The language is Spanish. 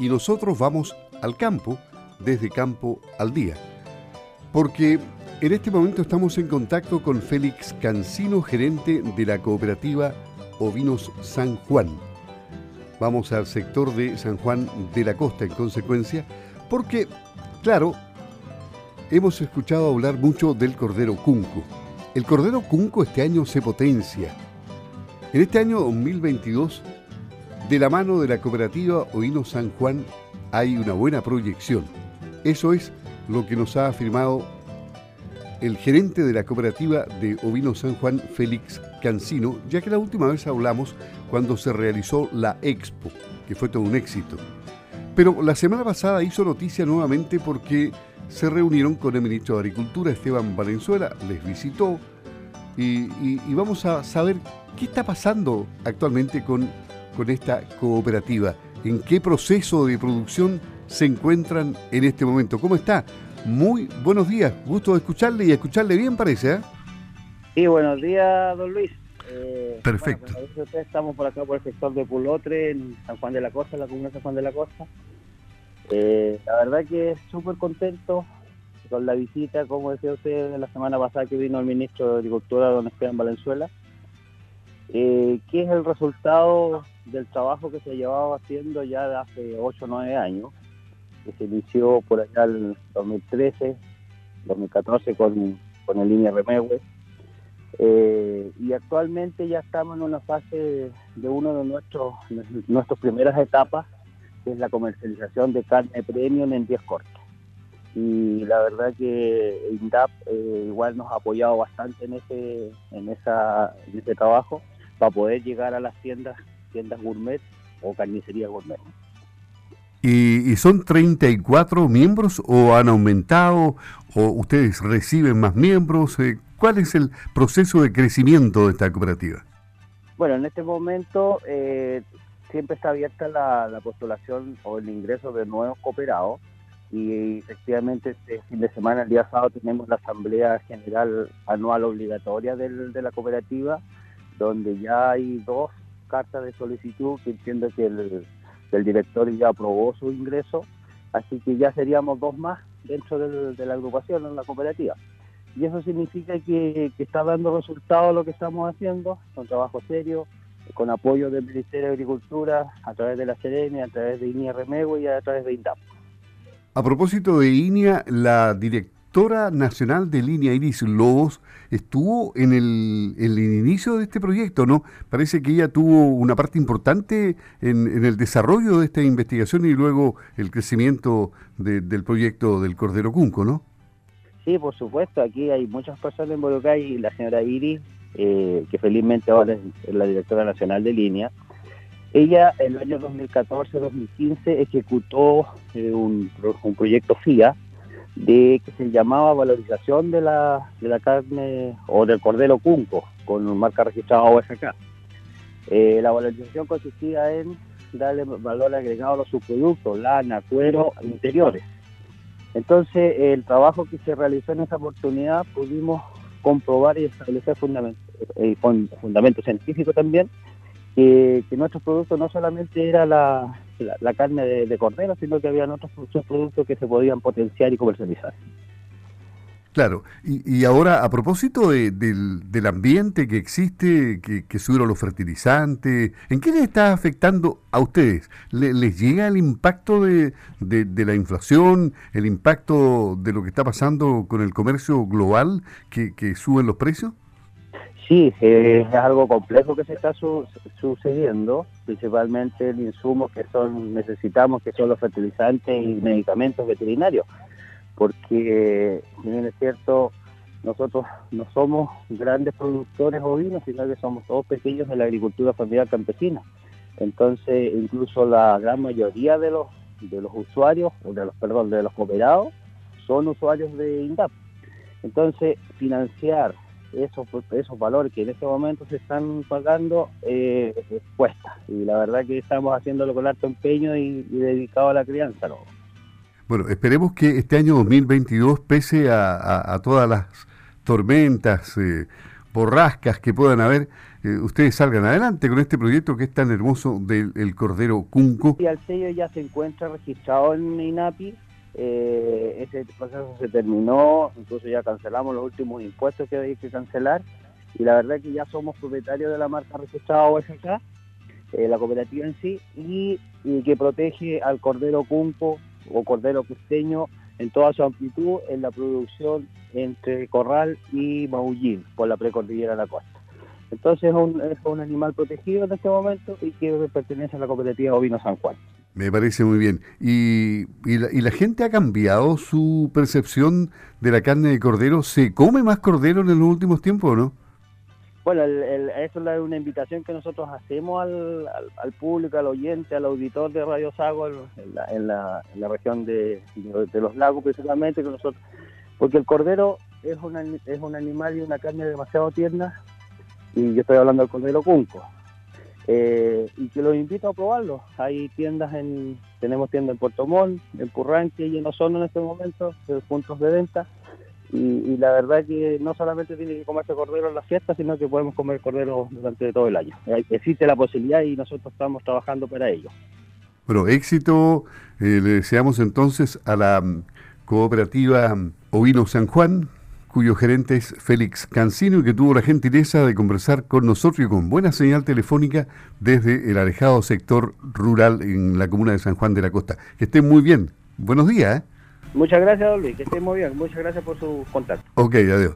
y nosotros vamos al campo desde Campo al Día. Porque en este momento estamos en contacto con Félix Cancino, gerente de la cooperativa Ovinos San Juan. Vamos al sector de San Juan de la Costa en consecuencia, porque, claro, hemos escuchado hablar mucho del Cordero Cunco. El Cordero Cunco este año se potencia. En este año 2022, de la mano de la cooperativa Ovinos San Juan, hay una buena proyección. Eso es lo que nos ha afirmado el gerente de la cooperativa de Ovino San Juan, Félix Cancino, ya que la última vez hablamos cuando se realizó la Expo, que fue todo un éxito. Pero la semana pasada hizo noticia nuevamente porque se reunieron con el ministro de Agricultura, Esteban Valenzuela, les visitó y, vamos a saber qué está pasando actualmente con, con esta cooperativa, en qué proceso de producción se encuentran en este momento. ¿Cómo está? Muy buenos días, gusto de escucharle y escucharle bien parece, ¿eh? Sí, buenos días, don Luis. Eh, Perfecto. estamos por acá por el sector de Pulotre, en San Juan de la Costa, la comuna de San Juan de la Costa. Eh, la verdad que súper contento con la visita, como decía usted, la semana pasada que vino el ministro de Agricultura, don Esteban Valenzuela, eh, que es el resultado del trabajo que se llevaba haciendo ya de hace 8 o 9 años que se inició por allá en 2013, 2014 con, con el línea Remegue. Eh, y actualmente ya estamos en una fase de uno de nuestros nuestras primeras etapas, que es la comercialización de carne premium en 10 cortes. Y la verdad que INDAP eh, igual nos ha apoyado bastante en ese, en, esa, en ese trabajo para poder llegar a las tiendas, tiendas gourmet o carnicerías gourmet. ¿Y, son 34 miembros o han aumentado o ustedes reciben más miembros? Eh, ¿Cuál es el proceso de crecimiento de esta cooperativa? Bueno, en este momento eh, siempre está abierta la, postulación o el ingreso de nuevos cooperados y efectivamente este fin de semana, el día sábado, tenemos la Asamblea General Anual Obligatoria de la cooperativa, donde ya hay dos cartas de solicitud que entiendo que el director ya aprobó su ingreso, así que ya seríamos dos más dentro de la agrupación, en la cooperativa. Y eso significa que, está dando resultados lo que estamos haciendo, con trabajo serio, con apoyo del Ministerio de Agricultura, a través de la Serenia, a través de INIA Remego y a través de INDAP. A propósito de INIA, la directora directora nacional de Línea Iris Lobos estuvo en el, inicio de este proyecto, ¿no? Parece que ella tuvo una parte importante en, el desarrollo de esta investigación y luego el crecimiento del proyecto del Cordero Cunco, ¿no? Sí, por supuesto, aquí hay muchas personas involucradas y la señora Iris, eh, que felizmente ahora es la directora nacional de Línea, ella en el año 2014-2015 ejecutó eh, un, un proyecto FIA, de que se llamaba valorización de la, de la carne o del cordero cunco con marca registrada OSK. Eh, la valorización consistía en darle valor agregado a los subproductos, lana, cuero, interiores. Entonces, el trabajo que se realizó en esa oportunidad pudimos comprobar y establecer fundamentos, eh, fundamento científico también, que, que nuestros productos no solamente era la, la, carne de, cordero, sino que habían otros, productos que se podían potenciar y comercializar. Claro, y, ahora a propósito del, ambiente que existe, que, subieron los fertilizantes, ¿en qué les está afectando a ustedes? ¿Les llega el impacto de, la inflación, el impacto de lo que está pasando con el comercio global que, que suben los precios? Sí, eh, es algo complejo que se está sucediendo, principalmente el insumo que son necesitamos, que son los fertilizantes y medicamentos veterinarios, porque, si es cierto, nosotros no somos grandes productores ovinos, sino que somos todos pequeños de la agricultura familiar campesina. Entonces, incluso la gran mayoría de los de los usuarios, de los perdón, de los cooperados, son usuarios de INDAP. Entonces, financiar esos, esos valores que en este momento se están pagando eh, cuesta. Y la verdad que estamos haciéndolo con alto empeño y, dedicado a la crianza. ¿no? Bueno, esperemos que este año 2022, pese a, todas las tormentas, eh, borrascas que puedan haber, eh, ustedes salgan adelante con este proyecto que es tan hermoso del Cordero Cunco. Y el sello ya se encuentra registrado en INAPI, eh, ese proceso se terminó, incluso ya cancelamos los últimos impuestos que hay que cancelar y la verdad es que ya somos propietarios de la marca registrada OSK, eh, la cooperativa en sí, y, y, que protege al cordero cunco o cordero costeño en toda su amplitud en la producción entre Corral y Maullín por la precordillera de la costa. Entonces es un, es un animal protegido en este momento y que pertenece a la cooperativa Ovino San Juan. Me parece muy bien. ¿Y, y, la, gente ha cambiado su percepción de la carne de cordero? ¿Se come más cordero en los últimos tiempos o no? Bueno, el, eso es una invitación que nosotros hacemos al, al, público, al oyente, al auditor de Radio Sago en la, en la, en la región de, de, los lagos principalmente, que nosotros, porque el cordero es, una, es un animal y una carne demasiado tierna, y yo estoy hablando del cordero cunco, eh, y que los invito a probarlo. Hay tiendas en, tenemos tiendas en Puerto Montt, en Purranque y en Osorno en este momento, puntos de venta, y, la verdad que no solamente tiene que comerse cordero en las fiestas, sino que podemos comer cordero durante todo el año. Existe la posibilidad y nosotros estamos trabajando para ello. Bueno, éxito. Eh, le deseamos entonces a la mm, cooperativa mm, Ovino San Juan, cuyo gerente es Félix Cancino y que tuvo la gentileza de conversar con nosotros y con buena señal telefónica desde el alejado sector rural en la comuna de San Juan de la Costa. Que estén muy bien. Buenos días. ¿eh? Muchas gracias, Luis. Que esté muy bien. Muchas gracias por su contacto. Ok, adiós.